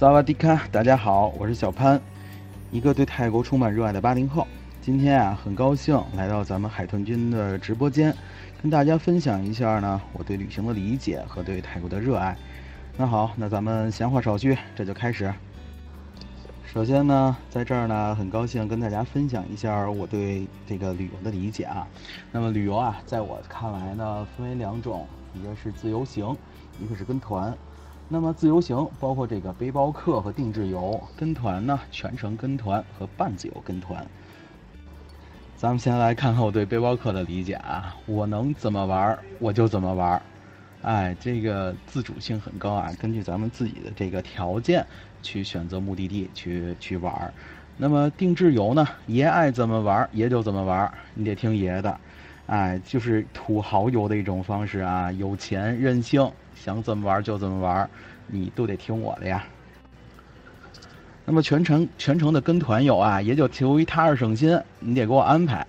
萨瓦迪卡，大家好，我是小潘，一个对泰国充满热爱的八零后。今天啊，很高兴来到咱们海豚君的直播间，跟大家分享一下呢我对旅行的理解和对泰国的热爱。那好，那咱们闲话少叙，这就开始。首先呢，在这儿呢，很高兴跟大家分享一下我对这个旅游的理解啊。那么旅游啊，在我看来呢，分为两种，一个是自由行，一个是跟团。那么自由行包括这个背包客和定制游，跟团呢全程跟团和半自由跟团。咱们先来看看我对背包客的理解啊，我能怎么玩我就怎么玩，哎，这个自主性很高啊，根据咱们自己的这个条件去选择目的地去去玩。那么定制游呢，爷爱怎么玩爷就怎么玩，你得听爷的，哎，就是土豪游的一种方式啊，有钱任性。想怎么玩就怎么玩，你都得听我的呀。那么全程全程的跟团游啊，也就图于踏实省心，你得给我安排。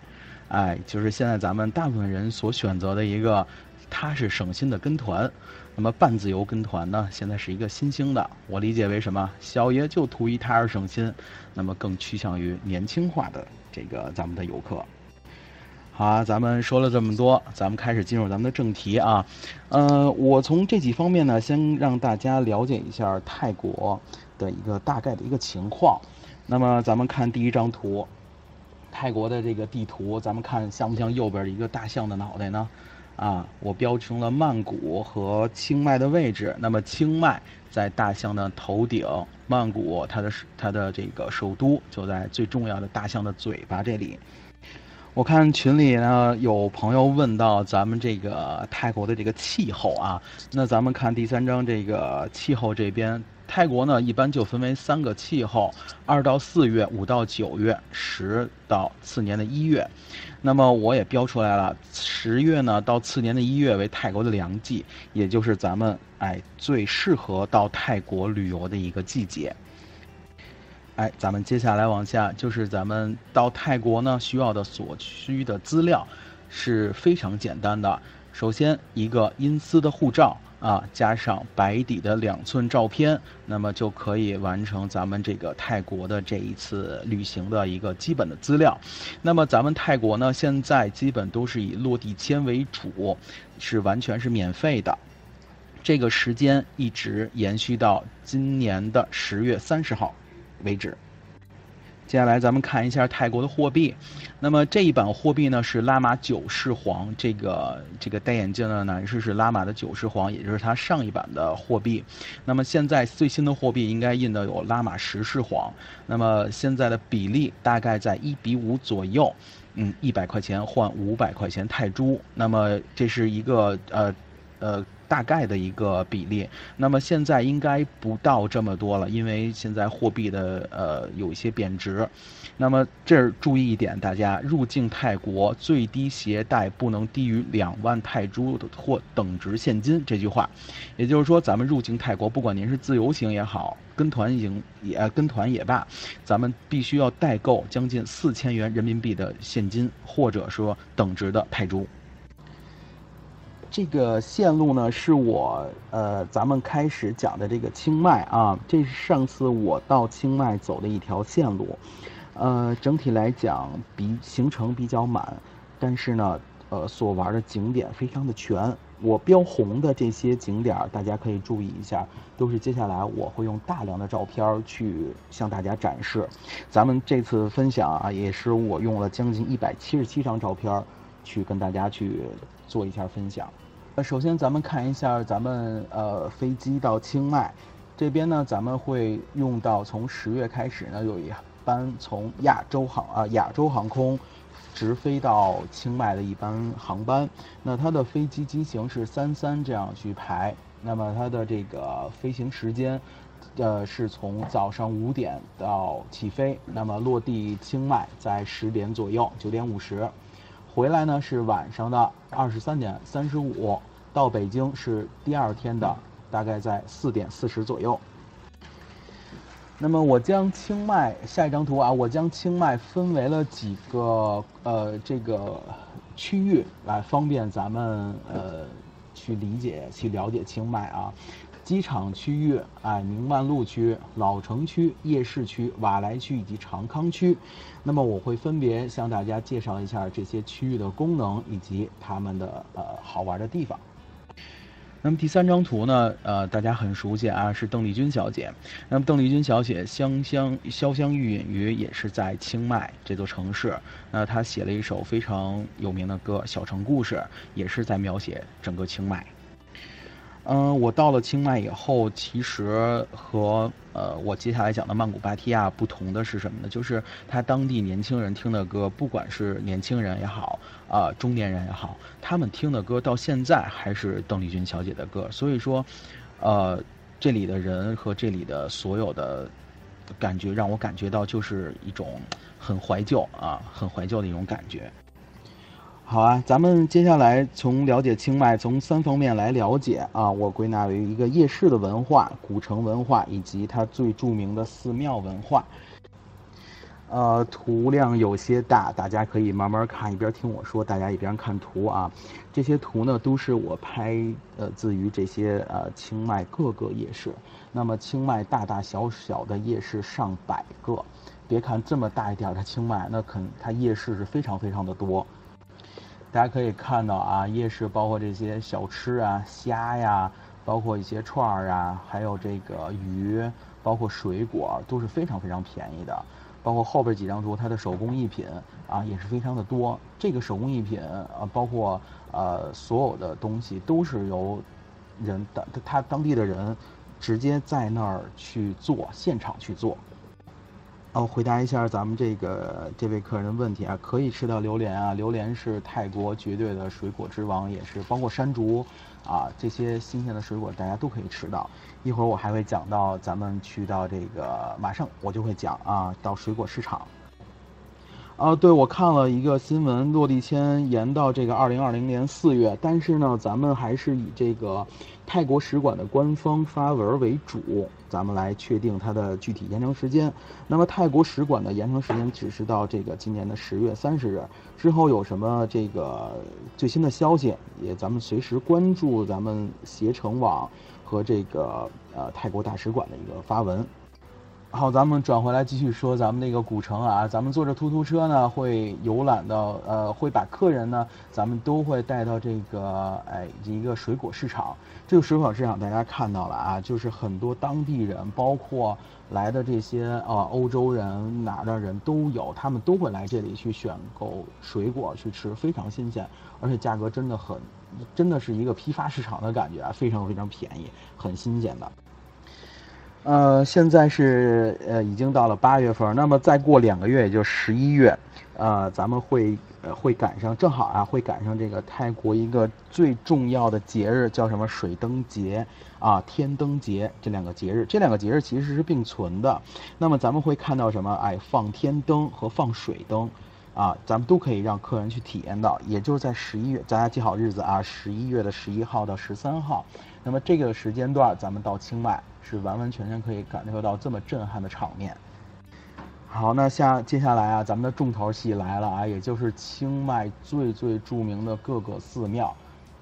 哎，就是现在咱们大部分人所选择的一个踏实省心的跟团。那么半自由跟团呢，现在是一个新兴的，我理解为什么？小爷就图一踏实省心，那么更趋向于年轻化的这个咱们的游客。好，咱们说了这么多，咱们开始进入咱们的正题啊。呃，我从这几方面呢，先让大家了解一下泰国的一个大概的一个情况。那么，咱们看第一张图，泰国的这个地图，咱们看像不像右边一个大象的脑袋呢？啊，我标成了曼谷和清迈的位置。那么，清迈在大象的头顶，曼谷它的它的这个首都就在最重要的大象的嘴巴这里。我看群里呢有朋友问到咱们这个泰国的这个气候啊，那咱们看第三章这个气候这边，泰国呢一般就分为三个气候：二到四月、五到九月、十到次年的一月。那么我也标出来了，十月呢到次年的一月为泰国的凉季，也就是咱们哎最适合到泰国旅游的一个季节。哎，咱们接下来往下，就是咱们到泰国呢需要的所需的资料是非常简单的。首先，一个阴丝的护照啊，加上白底的两寸照片，那么就可以完成咱们这个泰国的这一次旅行的一个基本的资料。那么咱们泰国呢，现在基本都是以落地签为主，是完全是免费的。这个时间一直延续到今年的十月三十号。为止。接下来咱们看一下泰国的货币。那么这一版货币呢是拉玛九世皇，这个这个戴眼镜的男士是拉玛的九世皇，也就是他上一版的货币。那么现在最新的货币应该印的有拉玛十世皇。那么现在的比例大概在一比五左右，嗯，一百块钱换五百块钱泰铢。那么这是一个呃呃。大概的一个比例，那么现在应该不到这么多了，因为现在货币的呃有一些贬值。那么这儿注意一点，大家入境泰国最低携带不能低于两万泰铢的或等值现金。这句话，也就是说，咱们入境泰国，不管您是自由行也好，跟团行也跟团也罢，咱们必须要代购将近四千元人民币的现金，或者说等值的泰铢。这个线路呢，是我呃，咱们开始讲的这个清迈啊，这是上次我到清迈走的一条线路，呃，整体来讲比行程比较满，但是呢，呃，所玩的景点非常的全。我标红的这些景点，大家可以注意一下，都是接下来我会用大量的照片去向大家展示。咱们这次分享啊，也是我用了将近一百七十七张照片去跟大家去做一下分享。首先咱们看一下咱们呃飞机到清迈这边呢，咱们会用到从十月开始呢有一班从亚洲航啊亚洲航空直飞到清迈的一班航班。那它的飞机机型是三三这样去排，那么它的这个飞行时间呃是从早上五点到起飞，那么落地清迈在十点左右，九点五十。回来呢是晚上的二十三点三十五，到北京是第二天的大概在四点四十左右。那么我将清迈下一张图啊，我将清迈分为了几个呃这个区域来方便咱们呃去理解去了解清迈啊。机场区域、哎宁万路区、老城区、夜市区、瓦莱区以及长康区。那么我会分别向大家介绍一下这些区域的功能以及他们的呃好玩的地方。那么第三张图呢，呃，大家很熟悉啊，是邓丽君小姐。那么邓丽君小姐香香潇湘玉隐于也是在清迈这座城市。那她写了一首非常有名的歌《小城故事》，也是在描写整个清迈。嗯，我到了清迈以后，其实和呃我接下来讲的曼谷芭提雅不同的是什么呢？就是他当地年轻人听的歌，不管是年轻人也好，啊中年人也好，他们听的歌到现在还是邓丽君小姐的歌。所以说，呃，这里的人和这里的所有的感觉，让我感觉到就是一种很怀旧啊，很怀旧的一种感觉。好啊，咱们接下来从了解清迈，从三方面来了解啊。我归纳为一个夜市的文化、古城文化以及它最著名的寺庙文化。呃，图量有些大，大家可以慢慢看，一边听我说，大家一边看图啊。这些图呢，都是我拍呃自于这些呃清迈各个夜市。那么清迈大大小小的夜市上百个，别看这么大一点的清迈，那肯它夜市是非常非常的多。大家可以看到啊，夜市包括这些小吃啊，虾呀，包括一些串儿啊，还有这个鱼，包括水果都是非常非常便宜的。包括后边几张图，它的手工艺品啊也是非常的多。这个手工艺品啊，包括呃所有的东西都是由人的他当地的人直接在那儿去做，现场去做。哦，回答一下咱们这个这位客人的问题啊，可以吃到榴莲啊，榴莲是泰国绝对的水果之王，也是包括山竹，啊这些新鲜的水果大家都可以吃到。一会儿我还会讲到咱们去到这个，马上我就会讲啊，到水果市场。啊，对，我看了一个新闻，落地签延到这个二零二零年四月，但是呢，咱们还是以这个泰国使馆的官方发文为主，咱们来确定它的具体延长时间。那么泰国使馆的延长时间只是到这个今年的十月三十日之后，有什么这个最新的消息，也咱们随时关注咱们携程网和这个呃泰国大使馆的一个发文。好，咱们转回来继续说咱们那个古城啊，咱们坐着突突车呢，会游览到，呃，会把客人呢，咱们都会带到这个，哎，一个水果市场。这个水果市场大家看到了啊，就是很多当地人，包括来的这些呃欧洲人、哪儿的人都有，他们都会来这里去选购水果去吃，非常新鲜，而且价格真的很，真的是一个批发市场的感觉啊，非常非常便宜，很新鲜的。呃，现在是呃已经到了八月份，那么再过两个月，也就十一月，呃，咱们会呃会赶上，正好啊会赶上这个泰国一个最重要的节日，叫什么水灯节啊天灯节这两个节日，这两个节日其实是并存的。那么咱们会看到什么？哎，放天灯和放水灯，啊，咱们都可以让客人去体验到。也就是在十一月，大家记好日子啊，十一月的十一号到十三号。那么这个时间段，咱们到清迈是完完全全可以感受到这么震撼的场面。好，那下接下来啊，咱们的重头戏来了啊，也就是清迈最最著名的各个寺庙。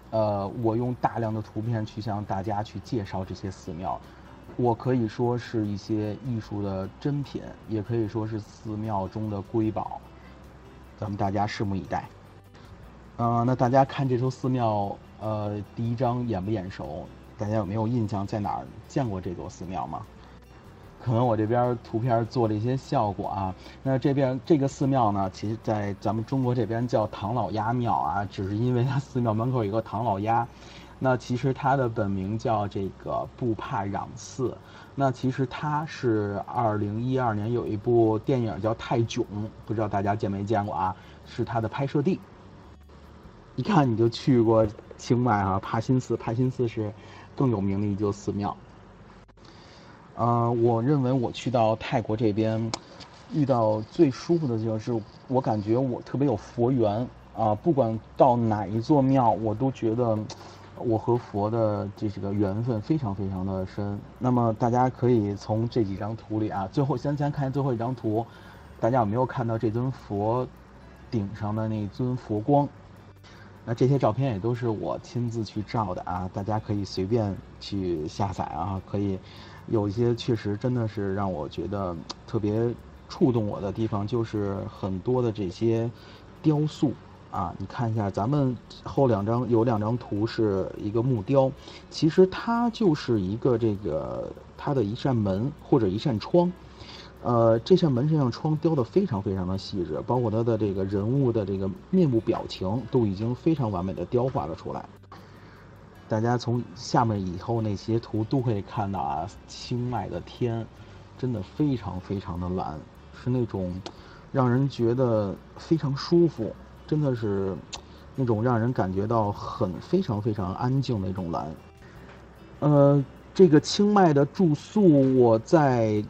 呃，我用大量的图片去向大家去介绍这些寺庙，我可以说是一些艺术的珍品，也可以说是寺庙中的瑰宝。咱们大家拭目以待。嗯，那大家看这座寺庙。呃，第一张眼不眼熟？大家有没有印象，在哪儿见过这座寺庙吗？可能我这边图片做了一些效果啊。那这边这个寺庙呢，其实在咱们中国这边叫唐老鸭庙啊，只是因为它寺庙门口有个唐老鸭。那其实它的本名叫这个布帕壤寺。那其实它是二零一二年有一部电影叫《泰囧》，不知道大家见没见过啊？是它的拍摄地。一看你就去过。清迈啊，帕辛寺，帕辛寺是更有名的一座寺庙。呃，我认为我去到泰国这边，遇到最舒服的就是我感觉我特别有佛缘啊，不管到哪一座庙，我都觉得我和佛的这几个缘分非常非常的深。那么大家可以从这几张图里啊，最后先先看最后一张图，大家有没有看到这尊佛顶上的那尊佛光？那这些照片也都是我亲自去照的啊，大家可以随便去下载啊，可以有一些确实真的是让我觉得特别触动我的地方，就是很多的这些雕塑。啊，你看一下，咱们后两张有两张图是一个木雕，其实它就是一个这个它的一扇门或者一扇窗，呃，这扇门这扇窗雕的非常非常的细致，包括它的这个人物的这个面部表情都已经非常完美的雕画了出来。大家从下面以后那些图都可以看到啊，清迈的天真的非常非常的蓝，是那种让人觉得非常舒服。真的是那种让人感觉到很非常非常安静的一种蓝。呃，这个清迈的住宿，我在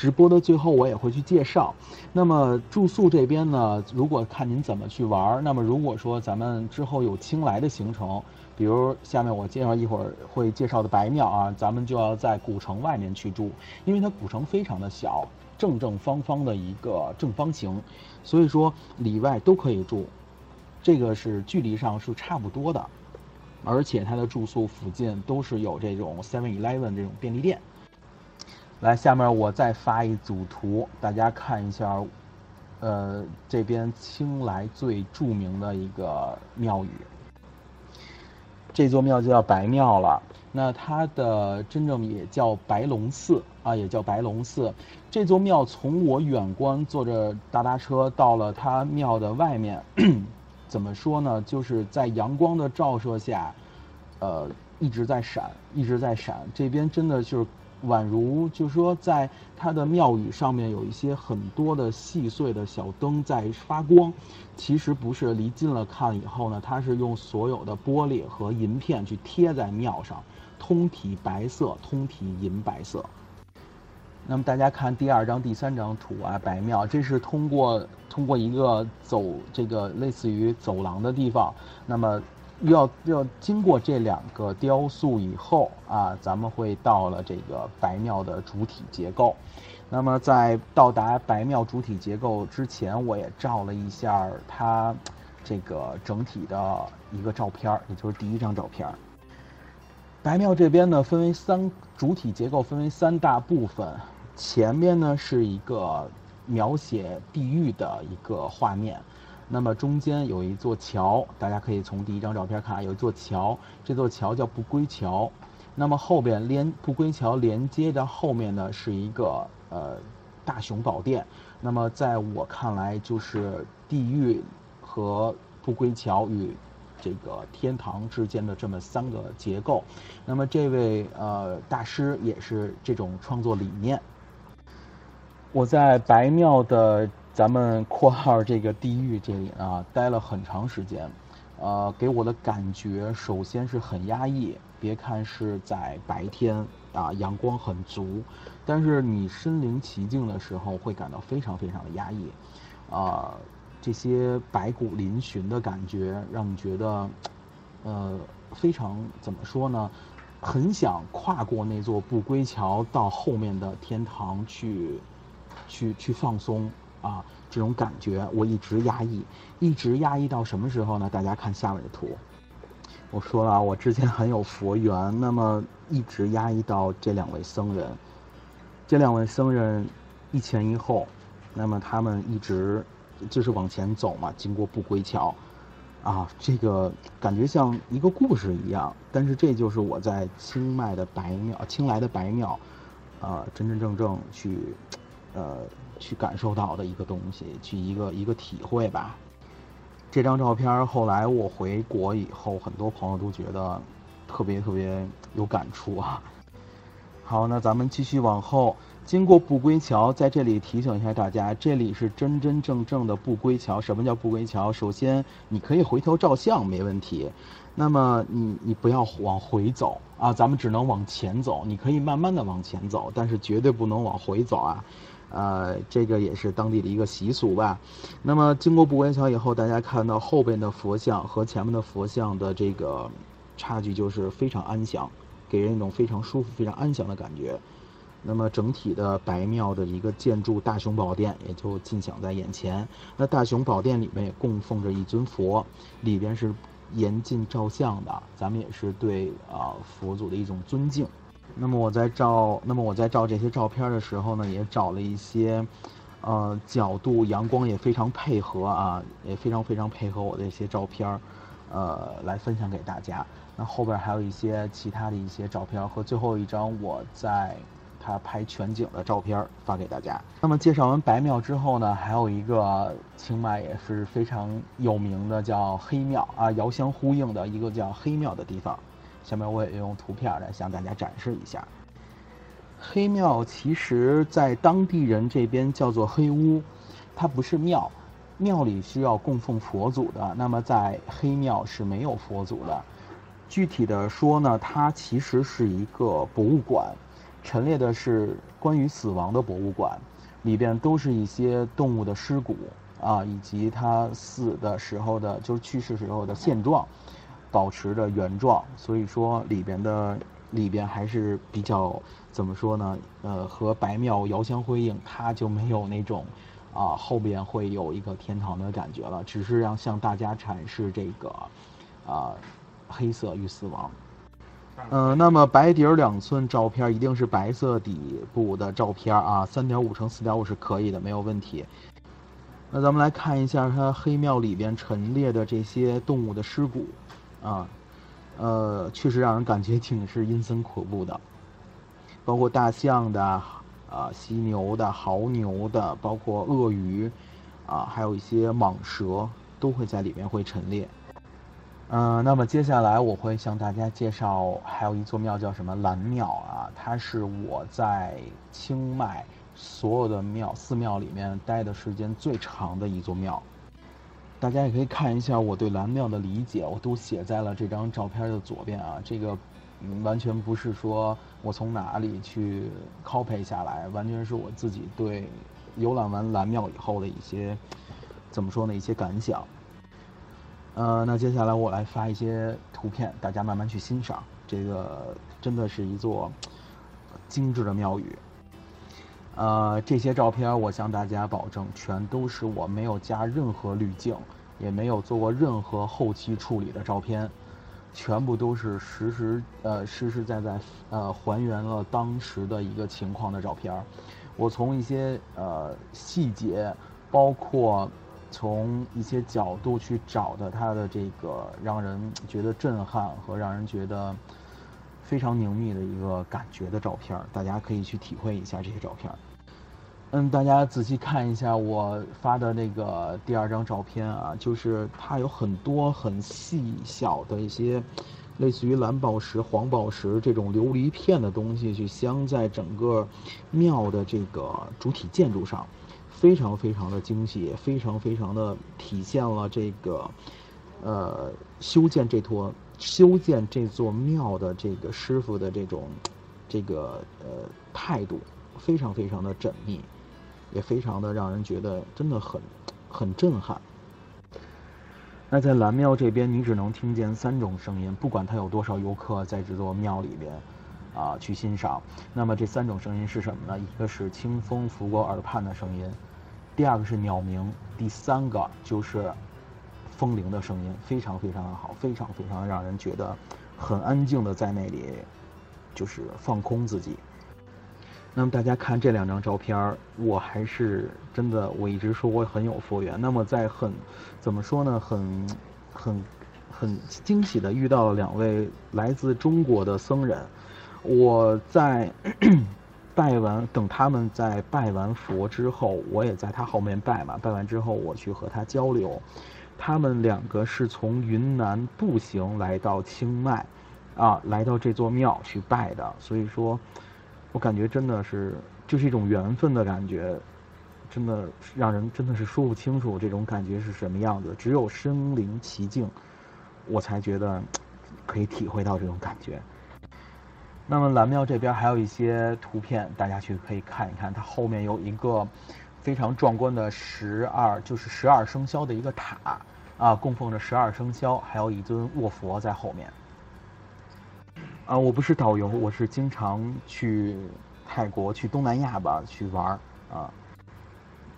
直播的最后我也会去介绍。那么住宿这边呢，如果看您怎么去玩儿那么如果说咱们之后有清来的行程，比如下面我介绍一会儿会介绍的白庙啊，咱们就要在古城外面去住，因为它古城非常的小。正正方方的一个正方形，所以说里外都可以住，这个是距离上是差不多的，而且它的住宿附近都是有这种 Seven Eleven 这种便利店。来，下面我再发一组图，大家看一下，呃，这边青莱最著名的一个庙宇，这座庙就叫白庙了。那它的真正也叫白龙寺啊，也叫白龙寺。这座庙从我远观坐着大巴车到了它庙的外面，怎么说呢？就是在阳光的照射下，呃，一直在闪，一直在闪。这边真的就是宛如，就是说在它的庙宇上面有一些很多的细碎的小灯在发光。其实不是，离近了看以后呢，它是用所有的玻璃和银片去贴在庙上。通体白色，通体银白色。那么大家看第二张、第三张图啊，白庙，这是通过通过一个走这个类似于走廊的地方，那么要要经过这两个雕塑以后啊，咱们会到了这个白庙的主体结构。那么在到达白庙主体结构之前，我也照了一下它这个整体的一个照片，也就是第一张照片。白庙这边呢，分为三主体结构，分为三大部分。前面呢是一个描写地狱的一个画面，那么中间有一座桥，大家可以从第一张照片看，有一座桥，这座桥叫不归桥。那么后边连不归桥连接的后面呢是一个呃大雄宝殿。那么在我看来，就是地狱和不归桥与。这个天堂之间的这么三个结构，那么这位呃大师也是这种创作理念。我在白庙的咱们括号这个地狱这里啊待了很长时间，呃，给我的感觉首先是很压抑。别看是在白天啊阳光很足，但是你身临其境的时候会感到非常非常的压抑，啊。这些白骨嶙峋的感觉，让你觉得，呃，非常怎么说呢？很想跨过那座不归桥，到后面的天堂去，去去放松啊！这种感觉我一直压抑，一直压抑到什么时候呢？大家看下面的图。我说了，我之前很有佛缘，那么一直压抑到这两位僧人。这两位僧人一前一后，那么他们一直。就是往前走嘛，经过不归桥，啊，这个感觉像一个故事一样。但是这就是我在清迈的白庙、清莱的白庙，呃，真真正正去，呃，去感受到的一个东西，去一个一个体会吧。这张照片后来我回国以后，很多朋友都觉得特别特别有感触啊。好，那咱们继续往后。经过不归桥，在这里提醒一下大家，这里是真真正正的不归桥。什么叫不归桥？首先，你可以回头照相，没问题。那么，你你不要往回走啊，咱们只能往前走。你可以慢慢的往前走，但是绝对不能往回走啊。呃，这个也是当地的一个习俗吧。那么，经过不归桥以后，大家看到后边的佛像和前面的佛像的这个差距就是非常安详，给人一种非常舒服、非常安详的感觉。那么整体的白庙的一个建筑大雄宝殿也就尽享在眼前。那大雄宝殿里面也供奉着一尊佛，里边是严禁照相的，咱们也是对啊佛祖的一种尊敬。那么我在照，那么我在照这些照片的时候呢，也找了一些，呃，角度、阳光也非常配合啊，也非常非常配合我的一些照片，呃，来分享给大家。那后边还有一些其他的一些照片和最后一张我在他拍全景的照片发给大家。那么介绍完白庙之后呢，还有一个清迈也是非常有名的叫黑庙啊，遥相呼应的一个叫黑庙的地方。下面我也用图片来向大家展示一下。黑庙其实，在当地人这边叫做黑屋，它不是庙，庙里需要供奉佛祖的。那么在黑庙是没有佛祖的。具体的说呢，它其实是一个博物馆，陈列的是关于死亡的博物馆，里边都是一些动物的尸骨啊，以及它死的时候的，就是去世时候的现状。保持着原状，所以说里边的里边还是比较怎么说呢？呃，和白庙遥相辉映，它就没有那种啊后边会有一个天堂的感觉了，只是让向大家阐释这个啊黑色与死亡。嗯，那么白底儿两寸照片一定是白色底部的照片啊，三点五乘四点五是可以的，没有问题。那咱们来看一下它黑庙里边陈列的这些动物的尸骨。啊，呃，确实让人感觉挺是阴森恐怖的，包括大象的、啊犀牛的、牦牛的，包括鳄鱼，啊，还有一些蟒蛇都会在里面会陈列。嗯，那么接下来我会向大家介绍，还有一座庙叫什么蓝庙啊，它是我在清迈所有的庙寺庙里面待的时间最长的一座庙。大家也可以看一下我对蓝庙的理解，我都写在了这张照片的左边啊。这个完全不是说我从哪里去 copy 下来，完全是我自己对游览完蓝庙以后的一些怎么说呢？一些感想。呃，那接下来我来发一些图片，大家慢慢去欣赏。这个真的是一座精致的庙宇。呃，这些照片我向大家保证，全都是我没有加任何滤镜，也没有做过任何后期处理的照片，全部都是实实呃实实在在呃还原了当时的一个情况的照片。我从一些呃细节，包括从一些角度去找的它的这个让人觉得震撼和让人觉得。非常凝密的一个感觉的照片，大家可以去体会一下这些照片。嗯，大家仔细看一下我发的那个第二张照片啊，就是它有很多很细小的一些，类似于蓝宝石、黄宝石这种琉璃片的东西去镶在整个庙的这个主体建筑上，非常非常的精细，非常非常的体现了这个，呃，修建这坨。修建这座庙的这个师傅的这种，这个呃态度，非常非常的缜密，也非常的让人觉得真的很很震撼。那在蓝庙这边，你只能听见三种声音，不管他有多少游客在这座庙里边啊去欣赏。那么这三种声音是什么呢？一个是清风拂过耳畔的声音，第二个是鸟鸣，第三个就是。风铃的声音非常非常的好，非常非常让人觉得很安静的在那里，就是放空自己。那么大家看这两张照片，我还是真的，我一直说我很有佛缘。那么在很怎么说呢，很很很惊喜的遇到了两位来自中国的僧人。我在拜完，等他们在拜完佛之后，我也在他后面拜嘛。拜完之后，我去和他交流。他们两个是从云南步行来到清迈，啊，来到这座庙去拜的。所以说，我感觉真的是就是一种缘分的感觉，真的让人真的是说不清楚这种感觉是什么样子。只有身临其境，我才觉得可以体会到这种感觉。那么蓝庙这边还有一些图片，大家去可以看一看，它后面有一个。非常壮观的十二，就是十二生肖的一个塔，啊，供奉着十二生肖，还有一尊卧佛在后面。啊，我不是导游，我是经常去泰国、去东南亚吧去玩啊。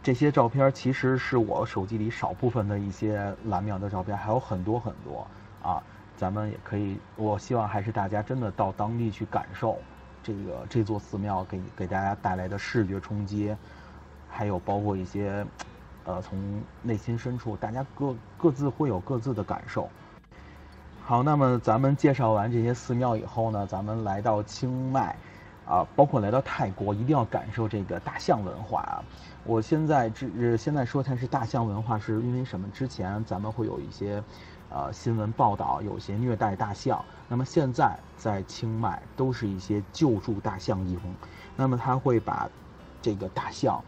这些照片其实是我手机里少部分的一些蓝庙的照片，还有很多很多啊，咱们也可以，我希望还是大家真的到当地去感受这个这座寺庙给给大家带来的视觉冲击，还有包括一些呃从内心深处，大家各各自会有各自的感受。好，那么咱们介绍完这些寺庙以后呢，咱们来到清迈。啊，包括来到泰国，一定要感受这个大象文化啊！我现在之现在说它是大象文化，是因为什么？之前咱们会有一些，呃，新闻报道，有些虐待大象。那么现在在清迈，都是一些救助大象营。那么他会把这个大象，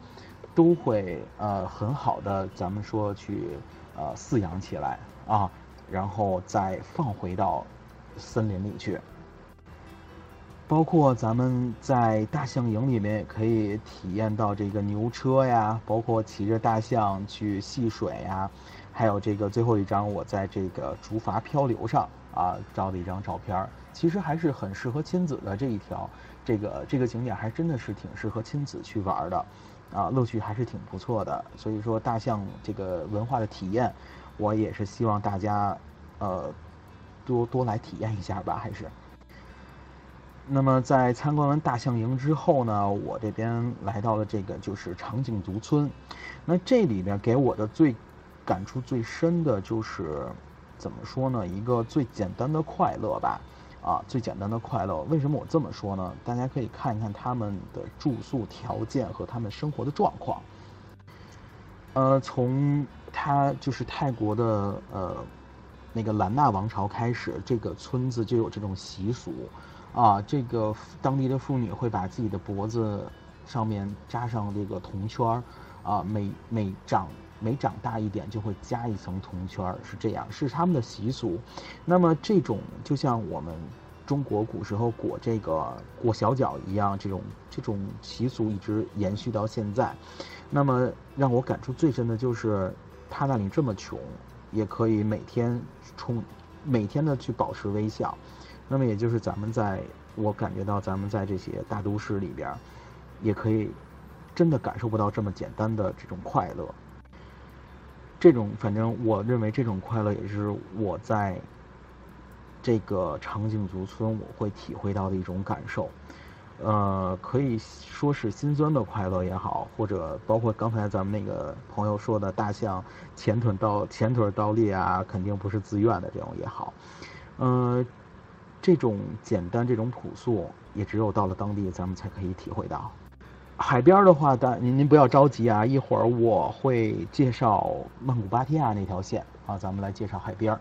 都会呃很好的，咱们说去呃饲养起来啊，然后再放回到森林里去。包括咱们在大象营里面也可以体验到这个牛车呀，包括骑着大象去戏水呀，还有这个最后一张我在这个竹筏漂流上啊照的一张照片，其实还是很适合亲子的这一条，这个这个景点还真的是挺适合亲子去玩的，啊，乐趣还是挺不错的。所以说大象这个文化的体验，我也是希望大家呃多多来体验一下吧，还是。那么在参观完大象营之后呢，我这边来到了这个就是长颈族村。那这里边给我的最感触最深的就是怎么说呢？一个最简单的快乐吧，啊，最简单的快乐。为什么我这么说呢？大家可以看一看他们的住宿条件和他们生活的状况。呃，从他就是泰国的呃那个兰纳王朝开始，这个村子就有这种习俗。啊，这个当地的妇女会把自己的脖子上面扎上这个铜圈儿，啊，每每长每长大一点就会加一层铜圈，是这样，是他们的习俗。那么这种就像我们中国古时候裹这个裹小脚一样，这种这种习俗一直延续到现在。那么让我感触最深的就是，他那里这么穷，也可以每天冲每天的去保持微笑。那么也就是咱们在，我感觉到咱们在这些大都市里边，也可以真的感受不到这么简单的这种快乐。这种反正我认为这种快乐也是我在这个长颈族村我会体会到的一种感受。呃，可以说是心酸的快乐也好，或者包括刚才咱们那个朋友说的大象前腿倒前腿倒立啊，肯定不是自愿的这种也好，呃。这种简单，这种朴素，也只有到了当地，咱们才可以体会到。海边的话，但您您不要着急啊，一会儿我会介绍曼谷芭提雅那条线啊，咱们来介绍海边。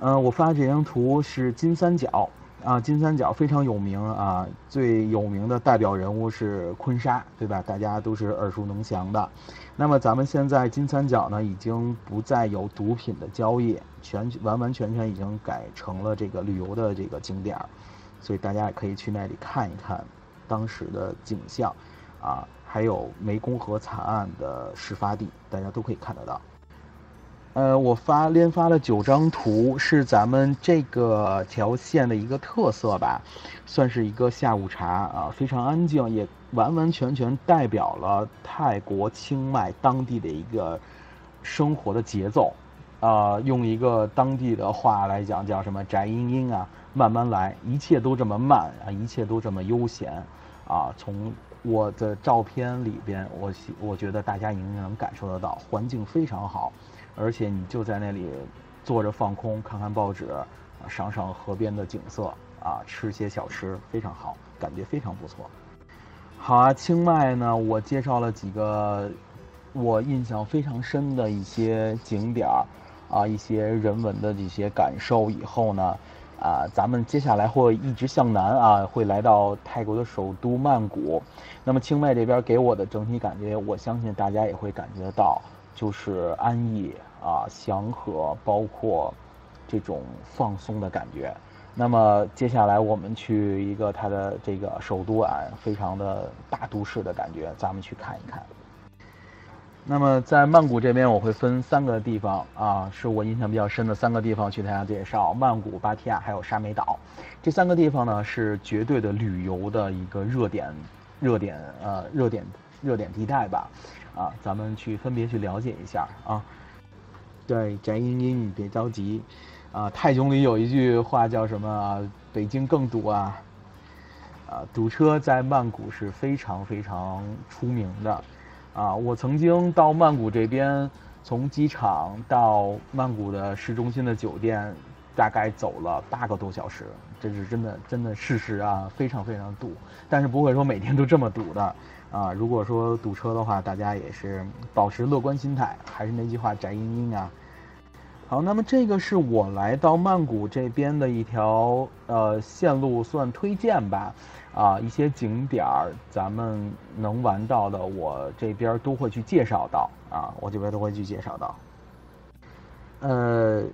嗯，我发这张图是金三角。啊，金三角非常有名啊，最有名的代表人物是坤沙，对吧？大家都是耳熟能详的。那么咱们现在金三角呢，已经不再有毒品的交易，全完完全全已经改成了这个旅游的这个景点儿，所以大家也可以去那里看一看当时的景象，啊，还有湄公河惨案的事发地，大家都可以看得到。呃，我发连发了九张图，是咱们这个条线的一个特色吧，算是一个下午茶啊，非常安静，也完完全全代表了泰国清迈当地的一个生活的节奏。啊，用一个当地的话来讲，叫什么“宅阴阴”啊，慢慢来，一切都这么慢啊，一切都这么悠闲啊。从我的照片里边，我我觉得大家应该能感受得到，环境非常好。而且你就在那里坐着放空，看看报纸，赏赏河边的景色，啊，吃些小吃，非常好，感觉非常不错。好啊，清迈呢，我介绍了几个我印象非常深的一些景点儿，啊，一些人文的这些感受以后呢，啊，咱们接下来会一直向南啊，会来到泰国的首都曼谷。那么清迈这边给我的整体感觉，我相信大家也会感觉到。就是安逸啊，祥和，包括这种放松的感觉。那么接下来我们去一个它的这个首都啊，非常的大都市的感觉，咱们去看一看。那么在曼谷这边，我会分三个地方啊，是我印象比较深的三个地方去给大家介绍：曼谷、芭提雅还有沙美岛。这三个地方呢，是绝对的旅游的一个热点，热点呃热点热点地带吧。啊，咱们去分别去了解一下啊。对，翟茵茵，你别着急。啊，泰囧里有一句话叫什么？北京更堵啊！啊，堵车在曼谷是非常非常出名的。啊，我曾经到曼谷这边，从机场到曼谷的市中心的酒店，大概走了八个多小时。这是真的，真的事实啊，非常非常堵。但是不会说每天都这么堵的。啊，如果说堵车的话，大家也是保持乐观心态。还是那句话，宅英英啊。好，那么这个是我来到曼谷这边的一条呃线路，算推荐吧。啊，一些景点儿咱们能玩到的，我这边都会去介绍到。啊，我这边都会去介绍到。呃，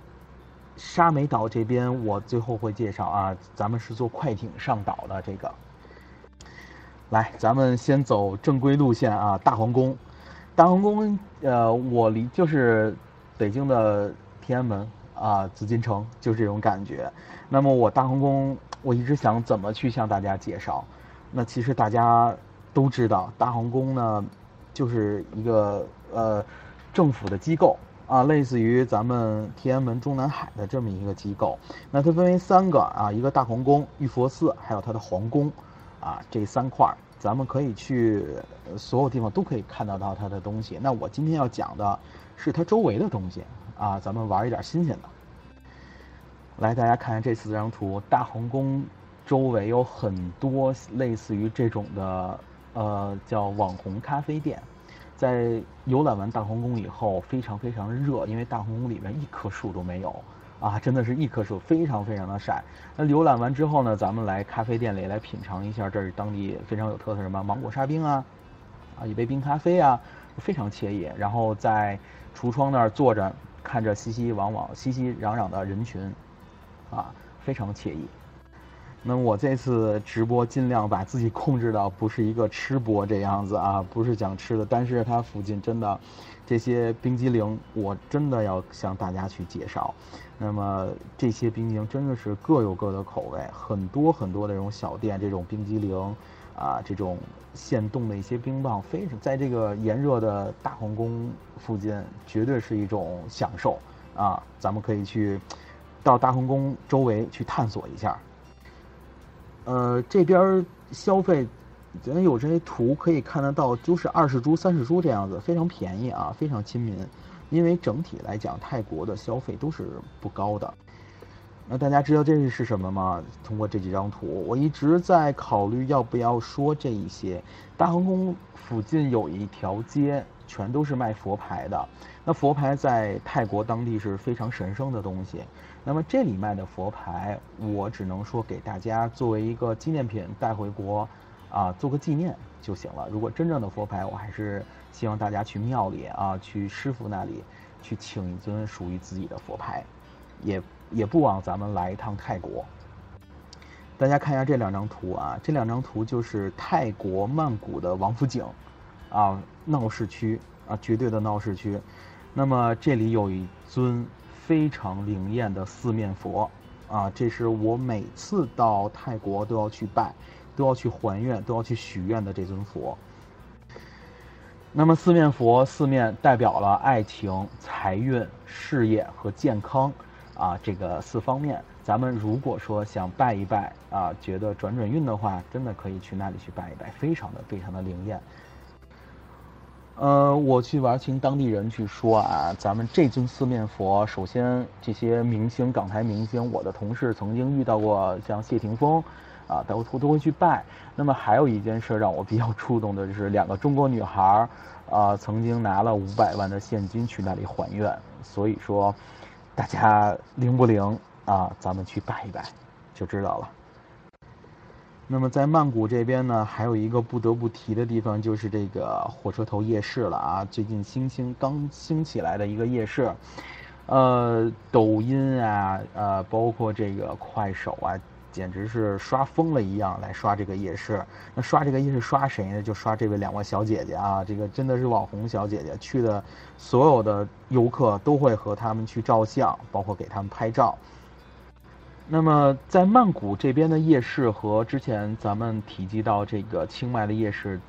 沙美岛这边我最后会介绍啊，咱们是坐快艇上岛的这个。来，咱们先走正规路线啊！大皇宫，大皇宫，呃，我离就是北京的天安门啊，紫禁城，就这种感觉。那么我大皇宫，我一直想怎么去向大家介绍。那其实大家都知道，大皇宫呢，就是一个呃政府的机构啊，类似于咱们天安门中南海的这么一个机构。那它分为三个啊，一个大皇宫、玉佛寺，还有它的皇宫。啊，这三块儿，咱们可以去所有地方都可以看得到它的东西。那我今天要讲的是它周围的东西啊，咱们玩一点新鲜的。来，大家看看这四张图，大皇宫周围有很多类似于这种的呃叫网红咖啡店。在游览完大皇宫以后，非常非常热，因为大皇宫里面一棵树都没有。啊，真的是一棵树，非常非常的晒。那浏览完之后呢，咱们来咖啡店里来品尝一下，这是当地非常有特色什么芒果沙冰啊，啊一杯冰咖啡啊，非常惬意。然后在橱窗那儿坐着，看着熙熙攘攘、熙熙攘攘的人群，啊，非常惬意。那我这次直播尽量把自己控制到不是一个吃播这样子啊，不是讲吃的，但是它附近真的这些冰激凌，我真的要向大家去介绍。那么这些冰激凌真的是各有各的口味，很多很多的这种小店，这种冰激凌，啊，这种现冻的一些冰棒，非常在这个炎热的大皇宫附近，绝对是一种享受啊！咱们可以去到大皇宫周围去探索一下。呃，这边消费，咱有这些图可以看得到，就是二十铢、三十铢这样子，非常便宜啊，非常亲民。因为整体来讲，泰国的消费都是不高的。那大家知道这是什么吗？通过这几张图，我一直在考虑要不要说这一些。大皇宫附近有一条街，全都是卖佛牌的。那佛牌在泰国当地是非常神圣的东西。那么这里卖的佛牌，我只能说给大家作为一个纪念品带回国，啊，做个纪念就行了。如果真正的佛牌，我还是。希望大家去庙里啊，去师傅那里去请一尊属于自己的佛牌，也也不枉咱们来一趟泰国。大家看一下这两张图啊，这两张图就是泰国曼谷的王府井啊，闹市区啊，绝对的闹市区。那么这里有一尊非常灵验的四面佛啊，这是我每次到泰国都要去拜、都要去还愿、都要去许愿的这尊佛。那么四面佛，四面代表了爱情、财运、事业和健康，啊，这个四方面。咱们如果说想拜一拜啊，觉得转转运的话，真的可以去那里去拜一拜，非常的非常的灵验。呃，我去玩听当地人去说啊，咱们这尊四面佛，首先这些明星、港台明星，我的同事曾经遇到过，像谢霆锋。啊，都都都会去拜。那么还有一件事让我比较触动的就是两个中国女孩儿，啊，曾经拿了五百万的现金去那里还愿。所以说，大家灵不灵啊？咱们去拜一拜，就知道了。那么在曼谷这边呢，还有一个不得不提的地方，就是这个火车头夜市了啊。最近新兴刚兴起来的一个夜市，呃，抖音啊，呃，包括这个快手啊。简直是刷疯了一样来刷这个夜市，那刷这个夜市刷谁呢？就刷这位两位小姐姐啊，这个真的是网红小姐姐，去的所有的游客都会和他们去照相，包括给他们拍照。那么在曼谷这边的夜市和之前咱们提及到这个清迈的夜市，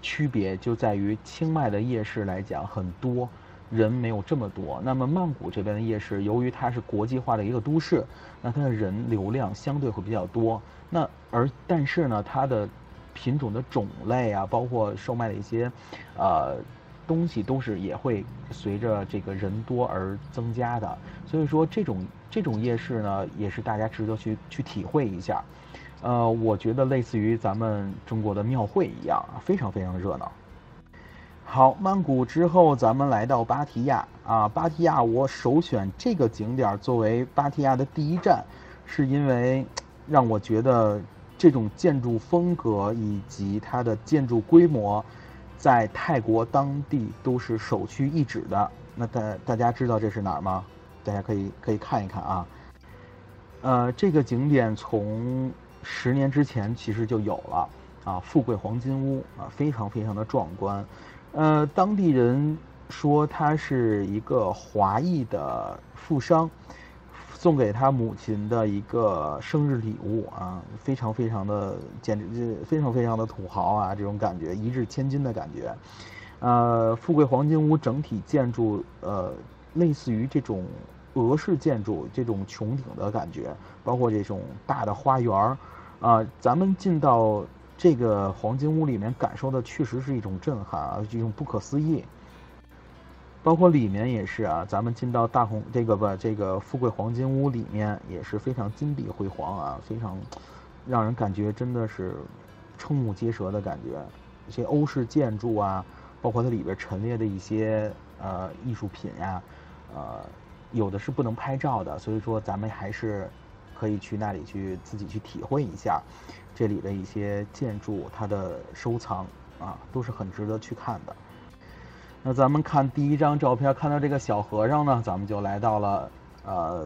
区别就在于清迈的夜市来讲很多，人没有这么多。那么曼谷这边的夜市，由于它是国际化的一个都市，那它的人流量相对会比较多。那而但是呢，它的品种的种类啊，包括售卖的一些呃东西，都是也会随着这个人多而增加的。所以说，这种这种夜市呢，也是大家值得去去体会一下。呃，我觉得类似于咱们中国的庙会一样，非常非常热闹。好，曼谷之后，咱们来到芭提雅啊。芭提雅，我首选这个景点作为芭提雅的第一站，是因为 让我觉得这种建筑风格以及它的建筑规模，在泰国当地都是首屈一指的。那大大家知道这是哪儿吗？大家可以可以看一看啊。呃，这个景点从十年之前其实就有了啊，富贵黄金屋啊，非常非常的壮观。呃，当地人说他是一个华裔的富商，送给他母亲的一个生日礼物啊，非常非常的简直非常非常的土豪啊，这种感觉一掷千金的感觉。呃，富贵黄金屋整体建筑呃，类似于这种俄式建筑，这种穹顶的感觉，包括这种大的花园儿啊，咱们进到。这个黄金屋里面感受的确实是一种震撼啊，一种不可思议。包括里面也是啊，咱们进到大红这个吧，这个富贵黄金屋里面也是非常金碧辉煌啊，非常让人感觉真的是瞠目结舌的感觉。一些欧式建筑啊，包括它里边陈列的一些呃艺术品呀，呃，有的是不能拍照的，所以说咱们还是可以去那里去自己去体会一下。这里的一些建筑，它的收藏啊，都是很值得去看的。那咱们看第一张照片，看到这个小和尚呢，咱们就来到了呃，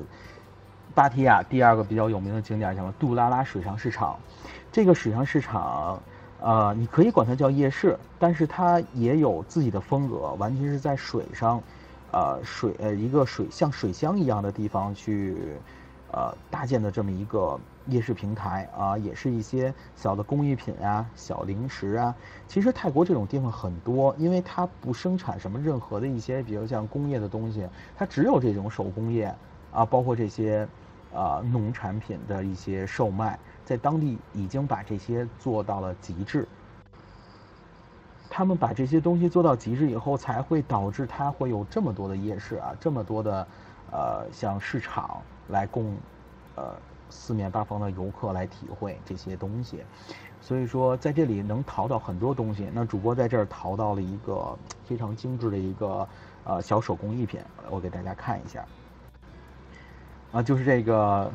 芭提雅第二个比较有名的景点，叫杜拉拉水上市场。这个水上市场，呃，你可以管它叫夜市，但是它也有自己的风格，完全是在水上，呃，水呃一个水像水乡一样的地方去。呃，搭建的这么一个夜市平台啊，也是一些小的工艺品啊、小零食啊。其实泰国这种地方很多，因为它不生产什么任何的一些，比如像工业的东西，它只有这种手工业啊，包括这些啊农产品的一些售卖，在当地已经把这些做到了极致。他们把这些东西做到极致以后，才会导致它会有这么多的夜市啊，这么多的呃像市场。来供，呃，四面八方的游客来体会这些东西，所以说在这里能淘到很多东西。那主播在这儿淘到了一个非常精致的一个呃小手工艺品，我给大家看一下。啊，就是这个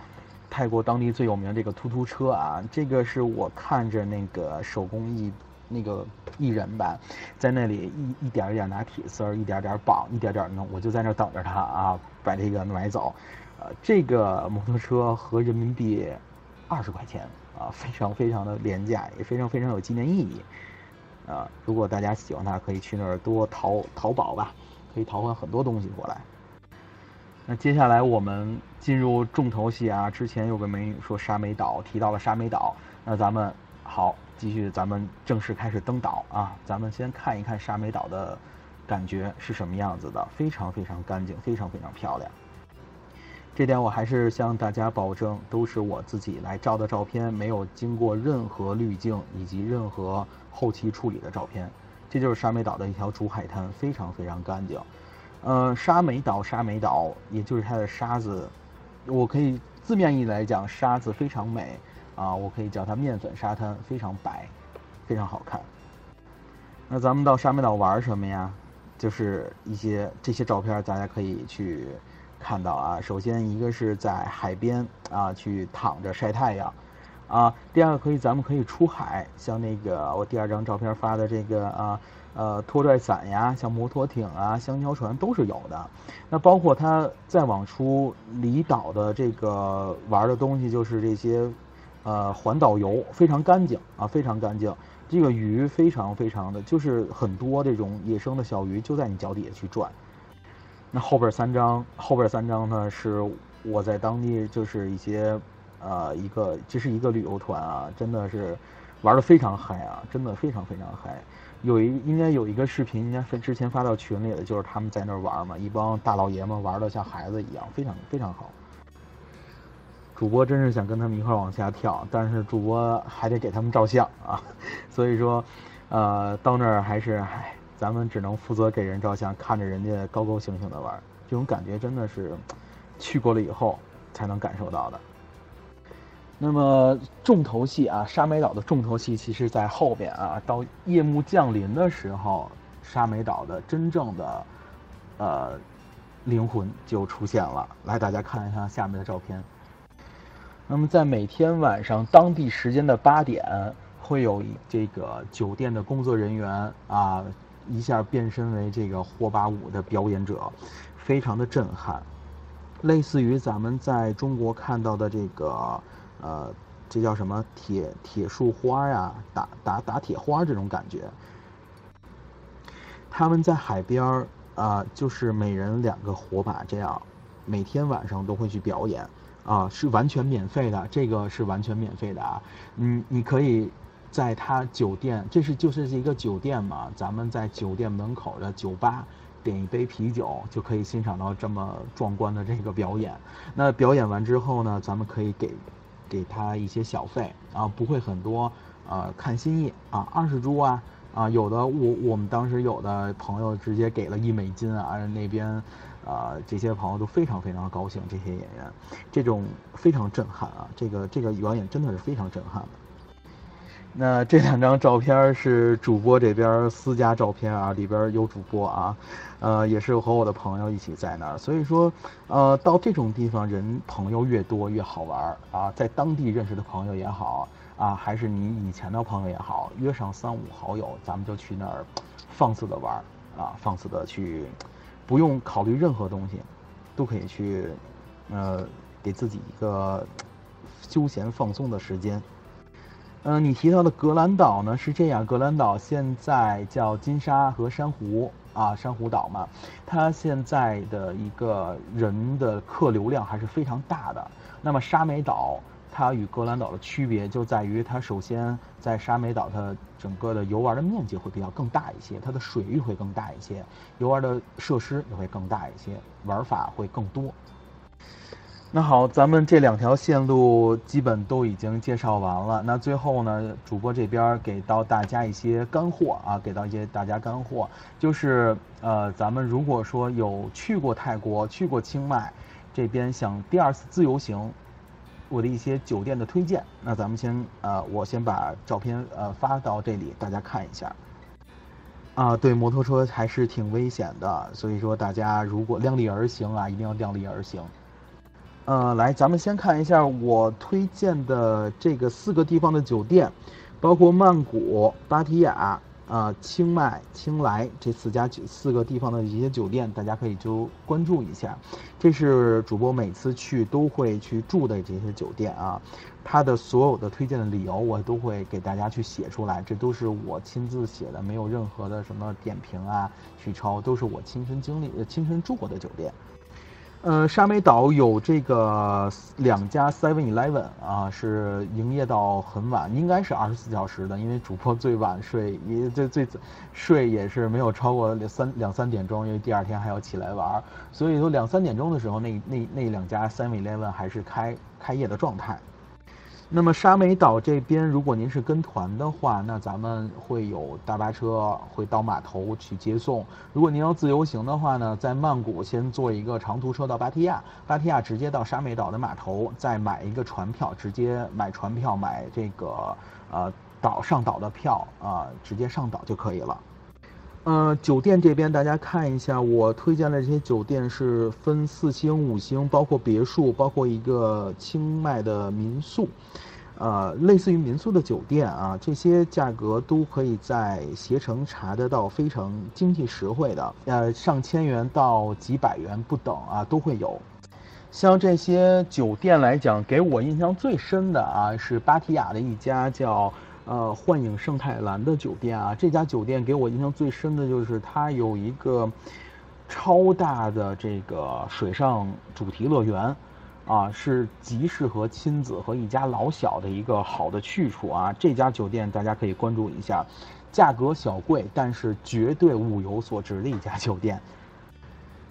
泰国当地最有名的这个突突车啊，这个是我看着那个手工艺那个艺人吧，在那里一一点一点拿铁丝儿，一点点绑，一点点弄，我就在那等着他啊，把这个买走。呃，这个摩托车合人民币二十块钱啊，非常非常的廉价，也非常非常有纪念意义。啊，如果大家喜欢它，可以去那儿多淘淘宝吧，可以淘换很多东西过来。那接下来我们进入重头戏啊，之前有个美女说沙美岛，提到了沙美岛，那咱们好继续，咱们正式开始登岛啊，咱们先看一看沙美岛的感觉是什么样子的，非常非常干净，非常非常漂亮。这点我还是向大家保证，都是我自己来照的照片，没有经过任何滤镜以及任何后期处理的照片。这就是沙美岛的一条主海滩，非常非常干净。呃，沙美岛，沙美岛，也就是它的沙子，我可以字面意来讲，沙子非常美啊，我可以叫它面粉沙滩，非常白，非常好看。那咱们到沙美岛玩什么呀？就是一些这些照片，大家可以去。看到啊，首先一个是在海边啊去躺着晒太阳，啊，第二个可以咱们可以出海，像那个我第二张照片发的这个啊呃拖拽伞呀，像摩托艇啊、香蕉船都是有的。那包括它再往出离岛的这个玩的东西，就是这些呃环岛游，非常干净啊，非常干净。这个鱼非常非常的就是很多这种野生的小鱼就在你脚底下去转。那后边三张，后边三张呢是我在当地就是一些，呃，一个这是一个旅游团啊，真的是玩的非常嗨啊，真的非常非常嗨。有一应该有一个视频，应该是之前发到群里的，就是他们在那儿玩嘛，一帮大老爷们玩的像孩子一样，非常非常好。主播真是想跟他们一块往下跳，但是主播还得给他们照相啊，所以说，呃，到那儿还是唉，咱们只能负责给人照相，看着人家高高兴兴的玩，这种感觉真的是去过了以后才能感受到的。那么重头戏啊，沙美岛的重头戏其实在后边啊。到夜幕降临的时候，沙美岛的真正的呃灵魂就出现了。来，大家看一下下面的照片。那么在每天晚上当地时间的八点，会有这个酒店的工作人员啊，一下变身为这个火把舞的表演者，非常的震撼，类似于咱们在中国看到的这个。呃，这叫什么铁铁树花呀？打打打铁花这种感觉。他们在海边儿啊，就是每人两个火把，这样每天晚上都会去表演啊，是完全免费的。这个是完全免费的啊。嗯，你可以在他酒店，这是就是一个酒店嘛，咱们在酒店门口的酒吧点一杯啤酒，就可以欣赏到这么壮观的这个表演。那表演完之后呢，咱们可以给。给他一些小费啊，不会很多，呃，看心意啊，二十铢啊，啊，有的我我们当时有的朋友直接给了一美金啊，那边，啊，这些朋友都非常非常高兴，这些演员，这种非常震撼啊，这个这个表演真的是非常震撼的。那这两张照片是主播这边私家照片啊，里边有主播啊，呃，也是和我的朋友一起在那儿。所以说，呃，到这种地方人朋友越多越好玩啊，在当地认识的朋友也好啊，还是你以前的朋友也好，约上三五好友，咱们就去那儿放肆的玩啊，放肆的去，不用考虑任何东西，都可以去，呃，给自己一个休闲放松的时间。嗯，你提到的格兰岛呢是这样，格兰岛现在叫金沙和珊瑚啊，珊瑚岛嘛，它现在的一个人的客流量还是非常大的。那么沙美岛它与格兰岛的区别就在于，它首先在沙美岛它整个的游玩的面积会比较更大一些，它的水域会更大一些，游玩的设施也会更大一些，玩法会更多。那好，咱们这两条线路基本都已经介绍完了。那最后呢，主播这边给到大家一些干货啊，给到一些大家干货，就是呃，咱们如果说有去过泰国、去过清迈这边，想第二次自由行，我的一些酒店的推荐。那咱们先呃，我先把照片呃发到这里，大家看一下。啊，对，摩托车还是挺危险的，所以说大家如果量力而行啊，一定要量力而行。呃，来，咱们先看一下我推荐的这个四个地方的酒店，包括曼谷、芭提雅、啊清迈、清莱这四家酒四个地方的一些酒店，大家可以就关注一下。这是主播每次去都会去住的这些酒店啊，它的所有的推荐的理由我都会给大家去写出来，这都是我亲自写的，没有任何的什么点评啊、去抄，都是我亲身经历、亲身住过的酒店。呃，沙美岛有这个两家 Seven Eleven 啊，是营业到很晚，应该是二十四小时的。因为主播最晚睡，也最最睡也是没有超过两三两三点钟，因为第二天还要起来玩，所以说两三点钟的时候，那那那两家 Seven Eleven 还是开开业的状态。那么沙美岛这边，如果您是跟团的话，那咱们会有大巴车会到码头去接送。如果您要自由行的话呢，在曼谷先坐一个长途车到芭提雅，芭提雅直接到沙美岛的码头，再买一个船票，直接买船票买这个呃岛上岛的票啊，直接上岛就可以了。呃，酒店这边大家看一下，我推荐的这些酒店是分四星、五星，包括别墅，包括一个清迈的民宿，呃，类似于民宿的酒店啊，这些价格都可以在携程查得到，非常经济实惠的，呃，上千元到几百元不等啊，都会有。像这些酒店来讲，给我印象最深的啊，是芭提雅的一家叫。呃，幻影圣泰兰的酒店啊，这家酒店给我印象最深的就是它有一个超大的这个水上主题乐园，啊，是极适合亲子和一家老小的一个好的去处啊。这家酒店大家可以关注一下，价格小贵，但是绝对物有所值的一家酒店。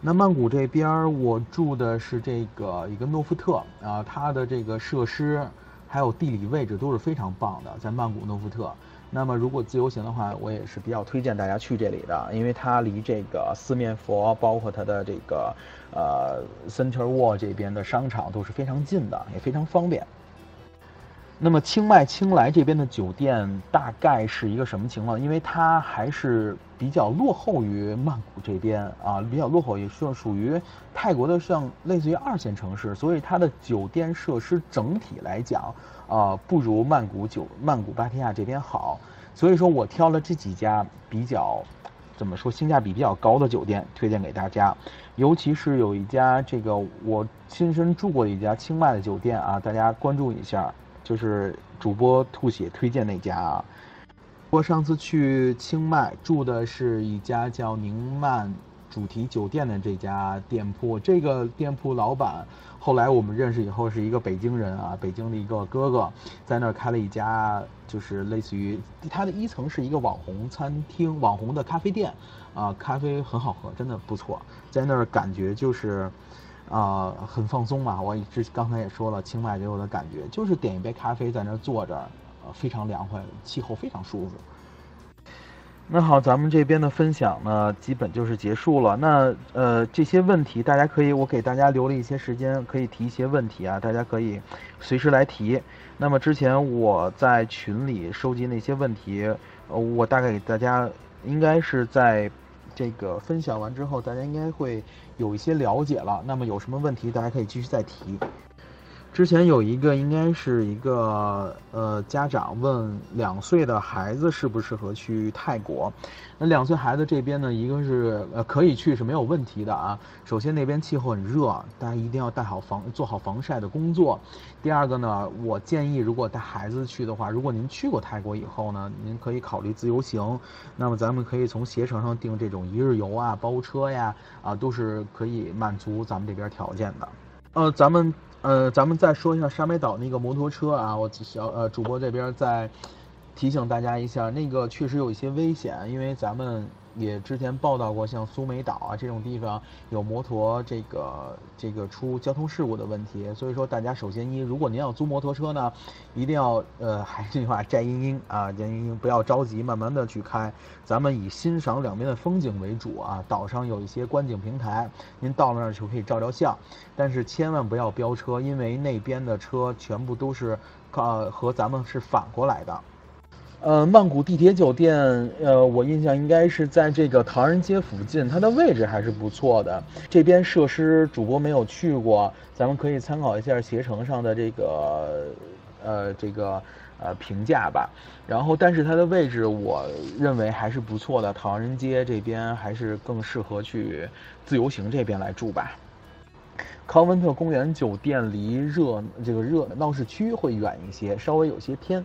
那曼谷这边我住的是这个一个诺富特啊，它的这个设施还有地理位置都是非常棒的，在曼谷诺富特。那么如果自由行的话，我也是比较推荐大家去这里的，因为它离这个四面佛，包括它的这个呃 Center Wall 这边的商场都是非常近的，也非常方便。那么清迈清莱这边的酒店大概是一个什么情况？因为它还是比较落后于曼谷这边啊，比较落后于是属于泰国的像类似于二线城市，所以它的酒店设施整体来讲啊不如曼谷酒曼谷芭提雅这边好。所以说我挑了这几家比较怎么说性价比比较高的酒店推荐给大家，尤其是有一家这个我亲身住过的一家清迈的酒店啊，大家关注一下。就是主播吐血推荐那家啊，我上次去清迈住的是一家叫宁曼主题酒店的这家店铺，这个店铺老板后来我们认识以后是一个北京人啊，北京的一个哥哥，在那儿开了一家就是类似于它的一层是一个网红餐厅、网红的咖啡店，啊，咖啡很好喝，真的不错，在那儿感觉就是。啊，很放松嘛！我之刚才也说了，清迈给我的感觉就是点一杯咖啡在那儿坐着，呃，非常凉快，气候非常舒服。那好，咱们这边的分享呢，基本就是结束了。那呃，这些问题大家可以，我给大家留了一些时间，可以提一些问题啊，大家可以随时来提。那么之前我在群里收集那些问题，呃，我大概给大家应该是在。这个分享完之后，大家应该会有一些了解了。那么有什么问题，大家可以继续再提。之前有一个应该是一个呃家长问两岁的孩子适不适合去泰国，那两岁孩子这边呢，一个是呃可以去是没有问题的啊。首先那边气候很热，大家一定要带好防做好防晒的工作。第二个呢，我建议如果带孩子去的话，如果您去过泰国以后呢，您可以考虑自由行。那么咱们可以从携程上订这种一日游啊、包车呀啊，都是可以满足咱们这边条件的。呃，咱们。呃，咱们再说一下沙美岛那个摩托车啊，我小呃主播这边再提醒大家一下，那个确实有一些危险，因为咱们。也之前报道过，像苏梅岛啊这种地方有摩托这个这个出交通事故的问题，所以说大家首先一，如果您要租摩托车呢，一定要呃还是那句话，寨英英啊，寨英英不要着急，慢慢的去开，咱们以欣赏两边的风景为主啊。岛上有一些观景平台，您到了那儿就可以照照相，但是千万不要飙车，因为那边的车全部都是呃和咱们是反过来的。呃，曼谷地铁酒店，呃，我印象应该是在这个唐人街附近，它的位置还是不错的。这边设施主播没有去过，咱们可以参考一下携程上的这个，呃，这个呃评价吧。然后，但是它的位置，我认为还是不错的。唐人街这边还是更适合去自由行这边来住吧。康温特公园酒店离热这个热闹市区会远一些，稍微有些偏。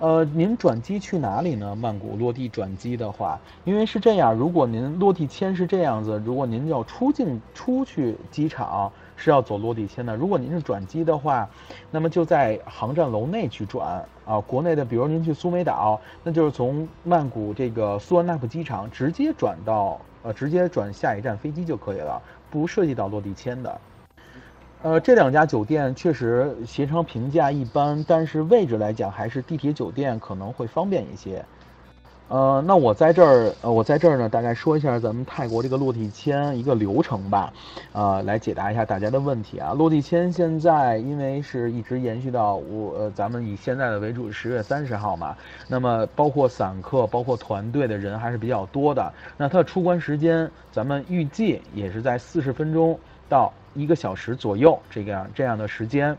呃，您转机去哪里呢？曼谷落地转机的话，因为是这样，如果您落地签是这样子，如果您要出境出去机场是要走落地签的。如果您是转机的话，那么就在航站楼内去转啊。国内的，比如您去苏梅岛，那就是从曼谷这个苏万纳普机场直接转到呃，直接转下一站飞机就可以了，不涉及到落地签的。呃，这两家酒店确实携程评价一般，但是位置来讲还是地铁酒店可能会方便一些。呃，那我在这儿，呃，我在这儿呢，大概说一下咱们泰国这个落地签一个流程吧，呃，来解答一下大家的问题啊。落地签现在因为是一直延续到我，呃，咱们以现在的为主，十月三十号嘛，那么包括散客、包括团队的人还是比较多的。那它的出关时间，咱们预计也是在四十分钟到。一个小时左右，这个样这样的时间，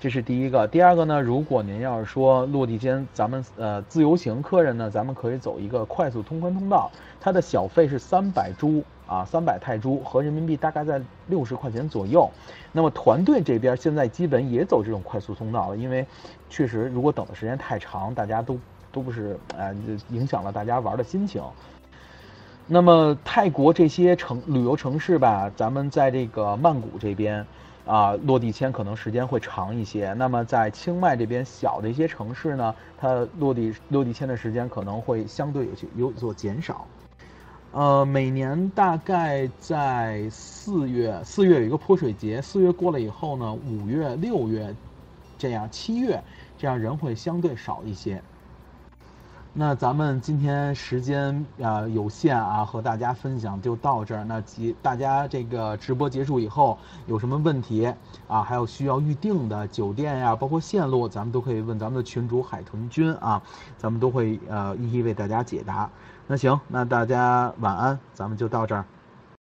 这是第一个。第二个呢，如果您要是说落地间，咱们呃自由行客人呢，咱们可以走一个快速通关通道，它的小费是三百铢啊，三百泰铢和人民币大概在六十块钱左右。那么团队这边现在基本也走这种快速通道了，因为确实如果等的时间太长，大家都都不是呃影响了大家玩的心情。那么泰国这些城旅游城市吧，咱们在这个曼谷这边，啊，落地签可能时间会长一些。那么在清迈这边小的一些城市呢，它落地落地签的时间可能会相对有些有所减少。呃，每年大概在四月，四月有一个泼水节，四月过了以后呢，五月、六月，这样七月，这样人会相对少一些。那咱们今天时间啊有限啊，和大家分享就到这儿。那及大家这个直播结束以后有什么问题啊，还有需要预定的酒店呀，包括线路，咱们都可以问咱们的群主海豚君啊，咱们都会呃一一为大家解答。那行，那大家晚安，咱们就到这儿。